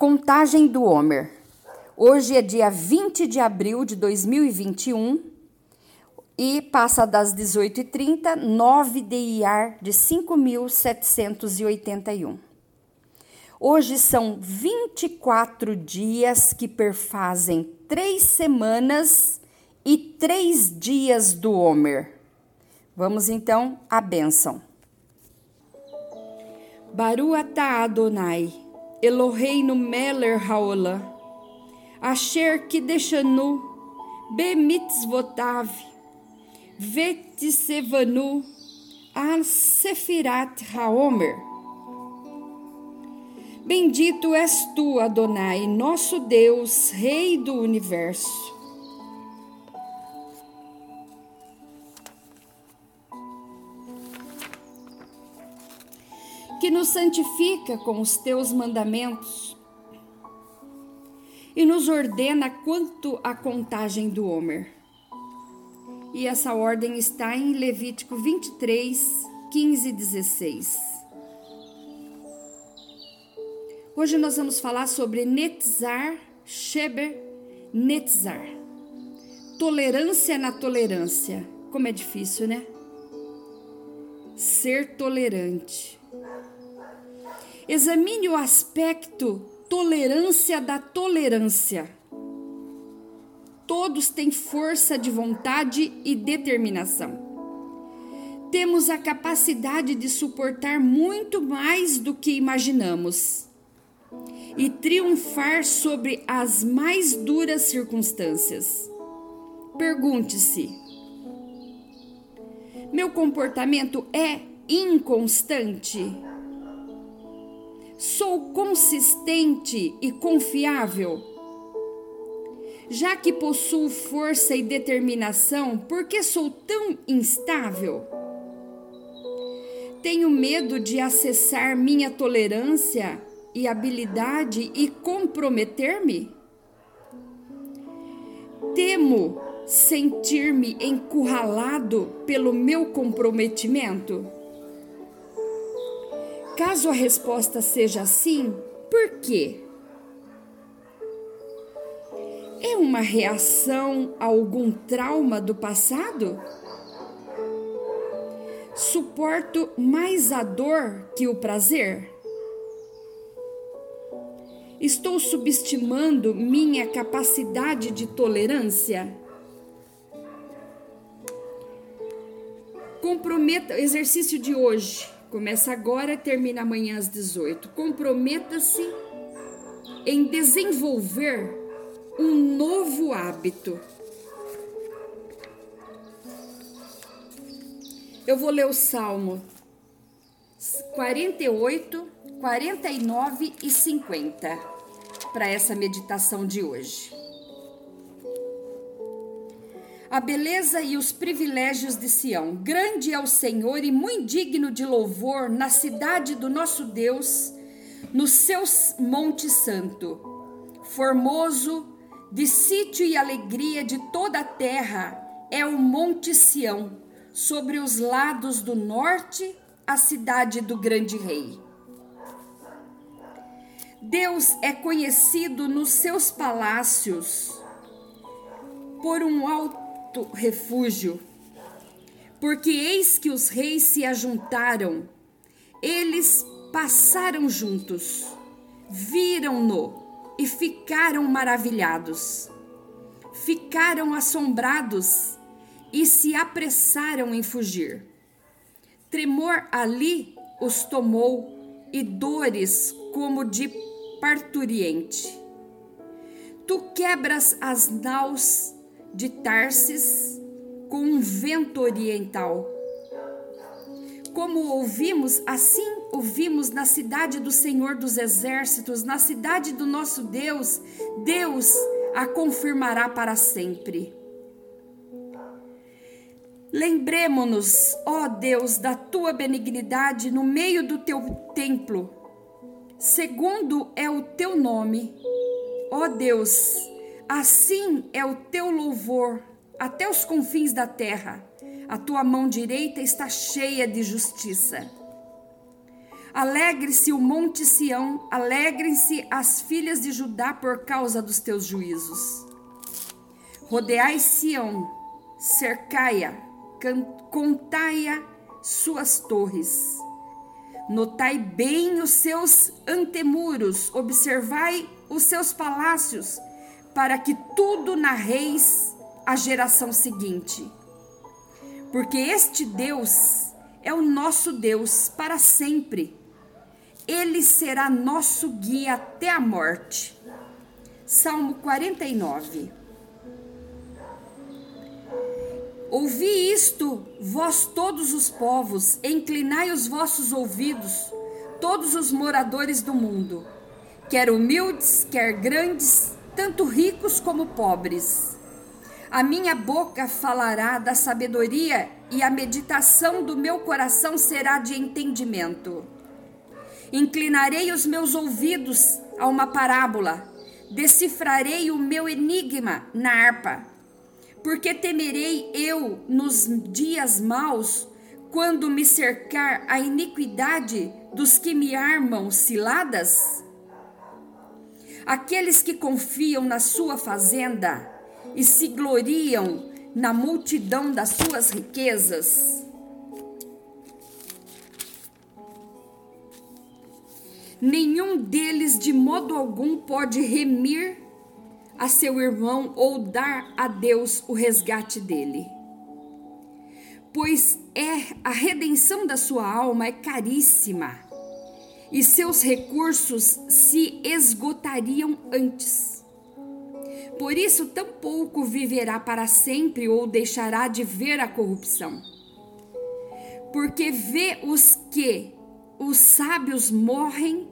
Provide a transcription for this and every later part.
Contagem do Homer. Hoje é dia 20 de abril de 2021 e passa das 18h30, 9 DIAR de 5.781. Hoje são 24 dias que perfazem três semanas e três dias do Homer. Vamos então à bênção. Baruata Adonai, Eloheinu Meller Haolam, Asher Kideshanu, Bemitzvotav, Vetisevanu, Al Sefirat Haomer. Bendito és tu, Adonai, nosso Deus, Rei do universo. Que nos santifica com os teus mandamentos e nos ordena quanto à contagem do Homer. E essa ordem está em Levítico 23, 15 e 16. Hoje nós vamos falar sobre Netzar, Sheber, Netzar. Tolerância na tolerância. Como é difícil, né? Ser tolerante. Examine o aspecto tolerância da tolerância. Todos têm força de vontade e determinação. Temos a capacidade de suportar muito mais do que imaginamos e triunfar sobre as mais duras circunstâncias. Pergunte-se: meu comportamento é inconstante? Sou consistente e confiável? Já que possuo força e determinação, por que sou tão instável? Tenho medo de acessar minha tolerância e habilidade e comprometer-me? Temo sentir-me encurralado pelo meu comprometimento? Caso a resposta seja sim, por quê? É uma reação a algum trauma do passado? Suporto mais a dor que o prazer? Estou subestimando minha capacidade de tolerância? Comprometa, exercício de hoje, começa agora termina amanhã às 18. Comprometa-se em desenvolver um novo hábito. Eu vou ler o Salmo 48, 49 e 50 para essa meditação de hoje. A beleza e os privilégios de Sião. Grande é o Senhor e muito digno de louvor na cidade do nosso Deus, no seu Monte Santo. Formoso, de sítio e alegria de toda a terra, é o Monte Sião, sobre os lados do norte a cidade do grande rei. Deus é conhecido nos seus palácios por um alto refúgio, porque eis que os reis se ajuntaram, eles passaram juntos, viram-no e ficaram maravilhados, ficaram assombrados e se apressaram em fugir. Tremor ali os tomou e dores como de parturiente. Tu quebras as naus de Tarsis com um vento oriental. Como ouvimos, assim ouvimos na cidade do Senhor dos Exércitos, na cidade do nosso Deus, Deus a confirmará para sempre. Lembremos-nos, ó Deus, da tua benignidade no meio do teu templo. Segundo é o teu nome, ó Deus, assim é o teu louvor até os confins da terra. A tua mão direita está cheia de justiça. Alegre-se o monte Sião, alegrem-se as filhas de Judá por causa dos teus juízos. Rodeai Sião, cercai-a, contai-a suas torres. Notai bem os seus antemuros, observai os seus palácios, para que tudo narreis a geração seguinte. Porque este Deus é o nosso Deus para sempre ele será nosso guia até a morte. Salmo 49. Ouvi isto, vós todos os povos, inclinai os vossos ouvidos, todos os moradores do mundo, quer humildes, quer grandes, tanto ricos como pobres. A minha boca falará da sabedoria e a meditação do meu coração será de entendimento. Inclinarei os meus ouvidos a uma parábola, decifrarei o meu enigma na harpa. Porque temerei eu nos dias maus, quando me cercar a iniquidade dos que me armam ciladas? Aqueles que confiam na sua fazenda e se gloriam na multidão das suas riquezas, nenhum deles de modo algum pode remir a seu irmão ou dar a Deus o resgate dele. Pois é a redenção da sua alma é caríssima e seus recursos se esgotariam antes. Por isso, tampouco viverá para sempre ou deixará de ver a corrupção. Porque vê os que os sábios morrem,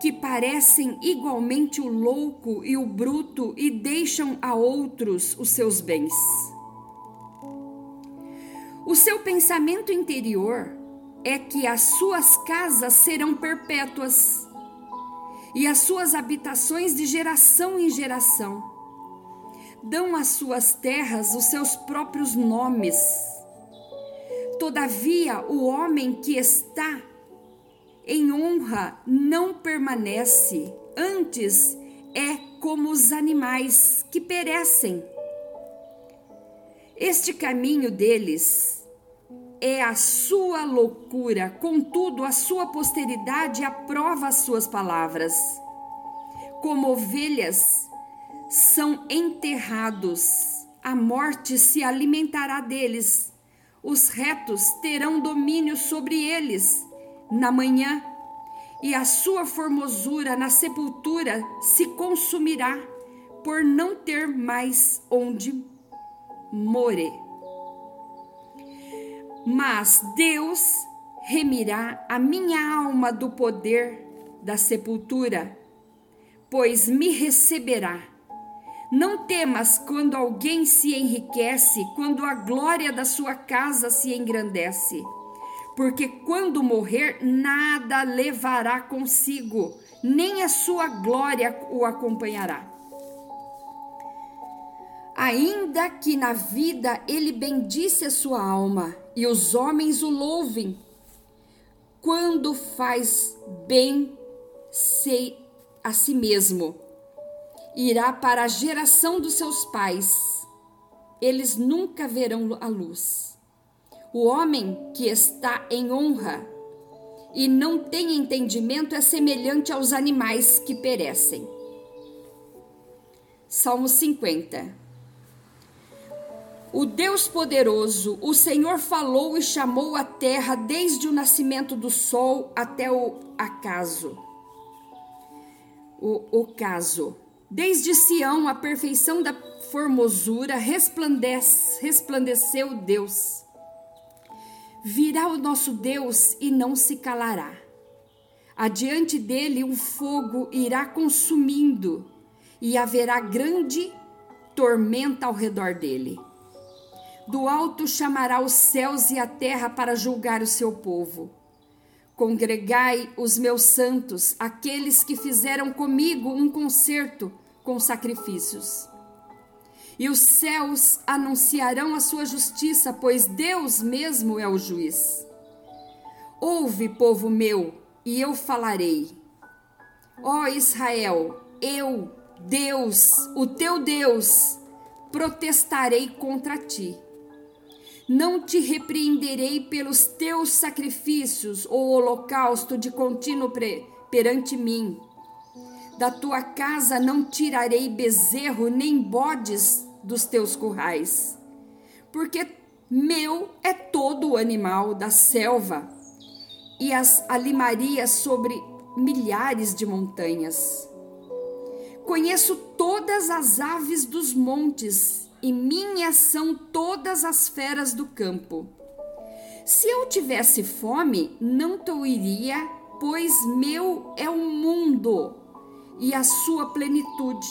que parecem igualmente o louco e o bruto e deixam a outros os seus bens. O seu pensamento interior é que as suas casas serão perpétuas e as suas habitações de geração em geração. Dão às suas terras os seus próprios nomes Todavia, o homem que está em honra não permanece, antes é como os animais que perecem. Este caminho deles é a sua loucura, contudo, a sua posteridade aprova as suas palavras. Como ovelhas são enterrados, a morte se alimentará deles os retos terão domínio sobre eles na manhã, e a sua formosura na sepultura se consumirá, por não ter mais onde more. Mas Deus remirá a minha alma do poder da sepultura, pois me receberá não temas quando alguém se enriquece, quando a glória da sua casa se engrandece. Porque quando morrer, nada levará consigo, nem a sua glória o acompanhará. Ainda que na vida ele bendisse a sua alma e os homens o louvem, quando faz bem a si mesmo irá para a geração dos seus pais. Eles nunca verão a luz. O homem que está em honra e não tem entendimento é semelhante aos animais que perecem. Salmo 50 O Deus poderoso, o Senhor falou e chamou a terra desde o nascimento do sol até o acaso. O ocaso. Desde Sião, a perfeição da formosura resplandece, resplandeceu Deus. Virá o nosso Deus e não se calará. Adiante dele um fogo irá consumindo e haverá grande tormenta ao redor dele. Do alto chamará os céus e a terra para julgar o seu povo. Congregai os meus santos, aqueles que fizeram comigo um concerto com sacrifícios. E os céus anunciarão a sua justiça, pois Deus mesmo é o juiz. Ouve, povo meu, e eu falarei. Ó Israel, eu, Deus, o teu Deus, protestarei contra ti. Não te repreenderei pelos teus sacrifícios ou holocausto de contínuo perante mim. Da tua casa não tirarei bezerro nem bodes dos teus currais, porque meu é todo o animal da selva e as alimarias sobre milhares de montanhas. Conheço todas as aves dos montes, e minhas são todas as feras do campo. Se eu tivesse fome, não te iria, pois meu é o mundo e a sua plenitude.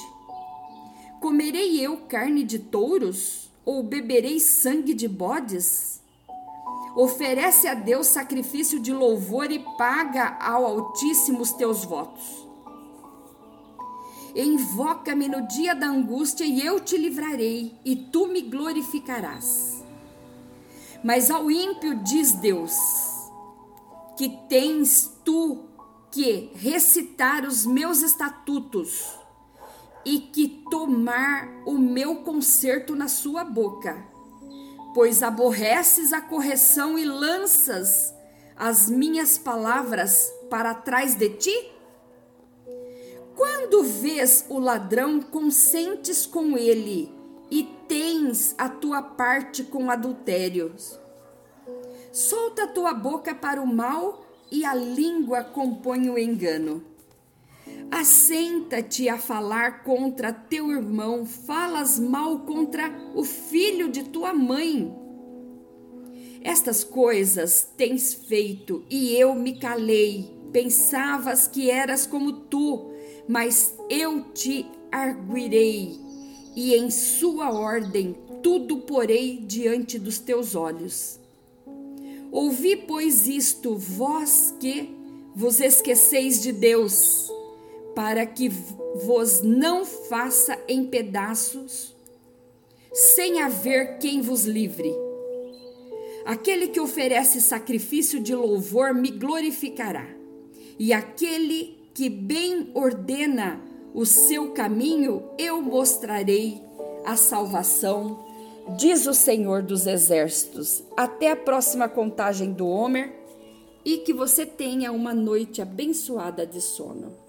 Comerei eu carne de touros ou beberei sangue de bodes? Oferece a Deus sacrifício de louvor e paga ao Altíssimo os teus votos. Invoca-me no dia da angústia e eu te livrarei, e tu me glorificarás. Mas ao ímpio diz Deus: que tens tu que recitar os meus estatutos e que tomar o meu conserto na sua boca, pois aborreces a correção e lanças as minhas palavras para trás de ti? Quando vês o ladrão, consentes com ele e tens a tua parte com adultérios. Solta a tua boca para o mal e a língua compõe o engano. Assenta-te a falar contra teu irmão, falas mal contra o filho de tua mãe. Estas coisas tens feito e eu me calei. Pensavas que eras como tu, mas eu te arguirei, e em sua ordem tudo porei diante dos teus olhos. Ouvi, pois, isto, vós que vos esqueceis de Deus, para que vos não faça em pedaços, sem haver quem vos livre. Aquele que oferece sacrifício de louvor me glorificará, e aquele que bem ordena o seu caminho, eu mostrarei a salvação, diz o Senhor dos Exércitos. Até a próxima contagem do Homer e que você tenha uma noite abençoada de sono.